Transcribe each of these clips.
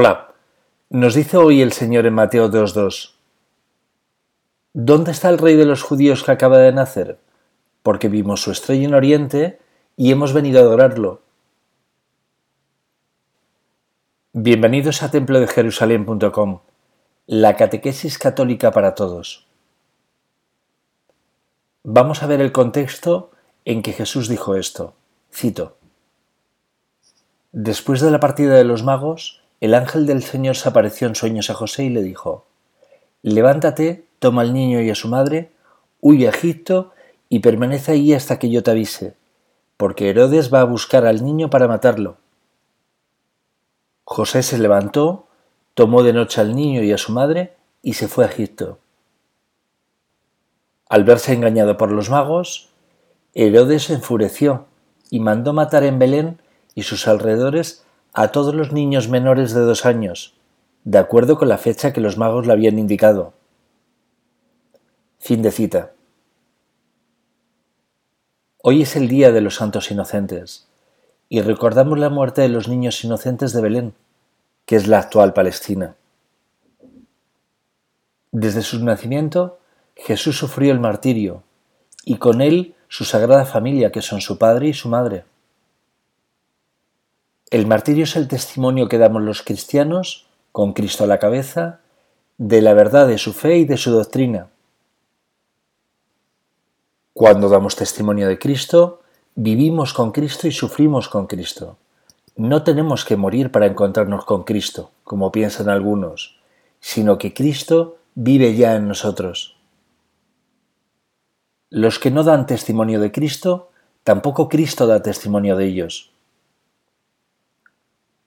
Hola, nos dice hoy el Señor en Mateo 2.2. ¿Dónde está el rey de los judíos que acaba de nacer? Porque vimos su estrella en Oriente y hemos venido a adorarlo. Bienvenidos a Templo de Jerusalén.com, la catequesis católica para todos. Vamos a ver el contexto en que Jesús dijo esto. Cito. Después de la partida de los magos, el ángel del Señor se apareció en sueños a José y le dijo, Levántate, toma al niño y a su madre, huye a Egipto y permanece allí hasta que yo te avise, porque Herodes va a buscar al niño para matarlo. José se levantó, tomó de noche al niño y a su madre y se fue a Egipto. Al verse engañado por los magos, Herodes se enfureció y mandó matar en Belén y sus alrededores a todos los niños menores de dos años, de acuerdo con la fecha que los magos le habían indicado. Fin de cita. Hoy es el Día de los Santos Inocentes y recordamos la muerte de los niños inocentes de Belén, que es la actual Palestina. Desde su nacimiento, Jesús sufrió el martirio y con él su sagrada familia, que son su padre y su madre. El martirio es el testimonio que damos los cristianos, con Cristo a la cabeza, de la verdad de su fe y de su doctrina. Cuando damos testimonio de Cristo, vivimos con Cristo y sufrimos con Cristo. No tenemos que morir para encontrarnos con Cristo, como piensan algunos, sino que Cristo vive ya en nosotros. Los que no dan testimonio de Cristo, tampoco Cristo da testimonio de ellos.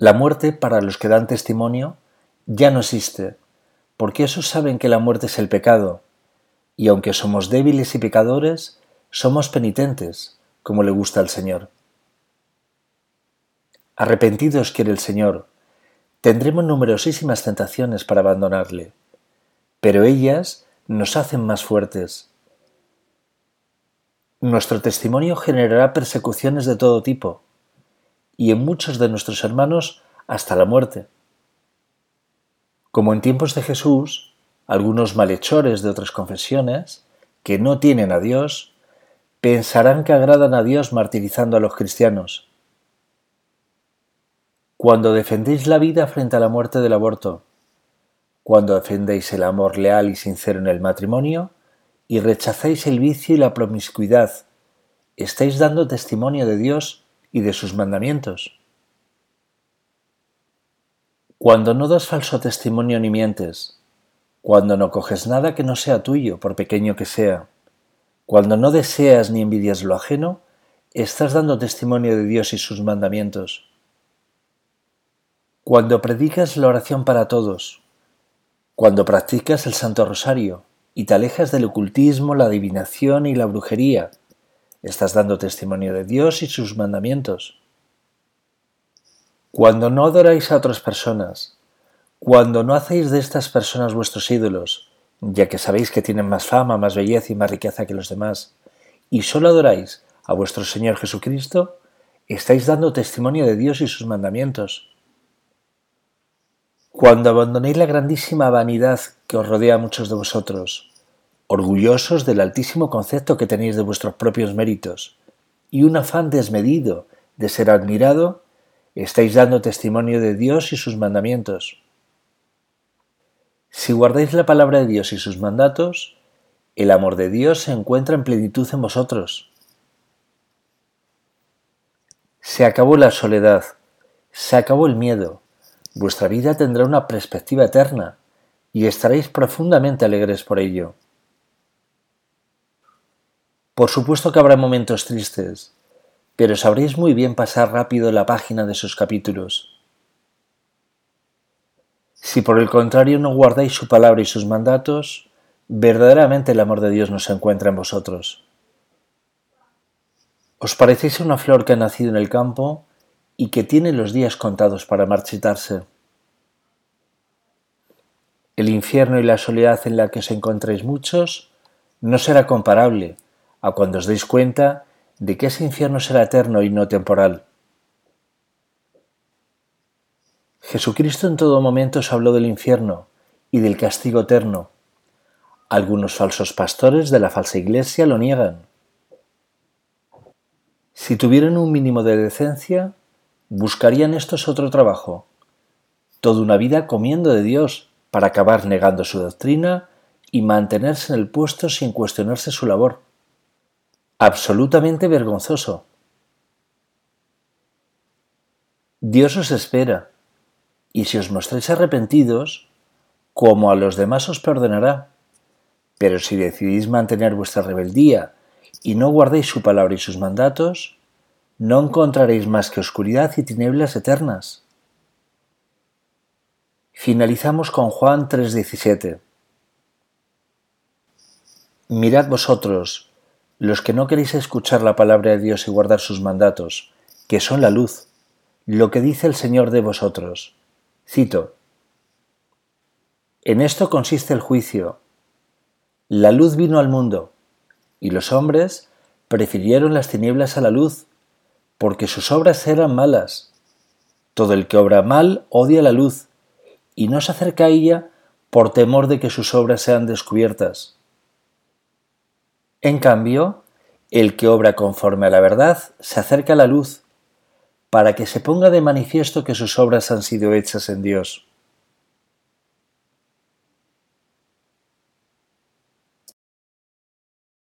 La muerte, para los que dan testimonio, ya no existe, porque esos saben que la muerte es el pecado, y aunque somos débiles y pecadores, somos penitentes, como le gusta al Señor. Arrepentidos quiere el Señor, tendremos numerosísimas tentaciones para abandonarle, pero ellas nos hacen más fuertes. Nuestro testimonio generará persecuciones de todo tipo, y en muchos de nuestros hermanos hasta la muerte. Como en tiempos de Jesús, algunos malhechores de otras confesiones, que no tienen a Dios, pensarán que agradan a Dios martirizando a los cristianos. Cuando defendéis la vida frente a la muerte del aborto, cuando defendéis el amor leal y sincero en el matrimonio y rechazáis el vicio y la promiscuidad, estáis dando testimonio de Dios y de sus mandamientos. Cuando no das falso testimonio ni mientes, cuando no coges nada que no sea tuyo, por pequeño que sea, cuando no deseas ni envidias lo ajeno, estás dando testimonio de Dios y sus mandamientos. Cuando predicas la oración para todos, cuando practicas el Santo Rosario y te alejas del ocultismo, la adivinación y la brujería, Estás dando testimonio de Dios y sus mandamientos. Cuando no adoráis a otras personas, cuando no hacéis de estas personas vuestros ídolos, ya que sabéis que tienen más fama, más belleza y más riqueza que los demás, y solo adoráis a vuestro Señor Jesucristo, estáis dando testimonio de Dios y sus mandamientos. Cuando abandonéis la grandísima vanidad que os rodea a muchos de vosotros, orgullosos del altísimo concepto que tenéis de vuestros propios méritos, y un afán desmedido de ser admirado, estáis dando testimonio de Dios y sus mandamientos. Si guardáis la palabra de Dios y sus mandatos, el amor de Dios se encuentra en plenitud en vosotros. Se acabó la soledad, se acabó el miedo, vuestra vida tendrá una perspectiva eterna y estaréis profundamente alegres por ello. Por supuesto que habrá momentos tristes, pero sabréis muy bien pasar rápido la página de sus capítulos. Si por el contrario no guardáis su palabra y sus mandatos, verdaderamente el amor de Dios no se encuentra en vosotros. Os parecéis una flor que ha nacido en el campo y que tiene los días contados para marchitarse. El infierno y la soledad en la que os encontréis muchos no será comparable a cuando os deis cuenta de que ese infierno será eterno y no temporal. Jesucristo en todo momento os habló del infierno y del castigo eterno. Algunos falsos pastores de la falsa iglesia lo niegan. Si tuvieran un mínimo de decencia, buscarían estos otro trabajo, toda una vida comiendo de Dios para acabar negando su doctrina y mantenerse en el puesto sin cuestionarse su labor. Absolutamente vergonzoso. Dios os espera, y si os mostráis arrepentidos, como a los demás os perdonará. Pero si decidís mantener vuestra rebeldía y no guardéis su palabra y sus mandatos, no encontraréis más que oscuridad y tinieblas eternas. Finalizamos con Juan 3:17. Mirad vosotros, los que no queréis escuchar la palabra de Dios y guardar sus mandatos, que son la luz, lo que dice el Señor de vosotros. Cito. En esto consiste el juicio. La luz vino al mundo, y los hombres prefirieron las tinieblas a la luz, porque sus obras eran malas. Todo el que obra mal odia la luz, y no se acerca a ella por temor de que sus obras sean descubiertas. En cambio, el que obra conforme a la verdad se acerca a la luz, para que se ponga de manifiesto que sus obras han sido hechas en Dios.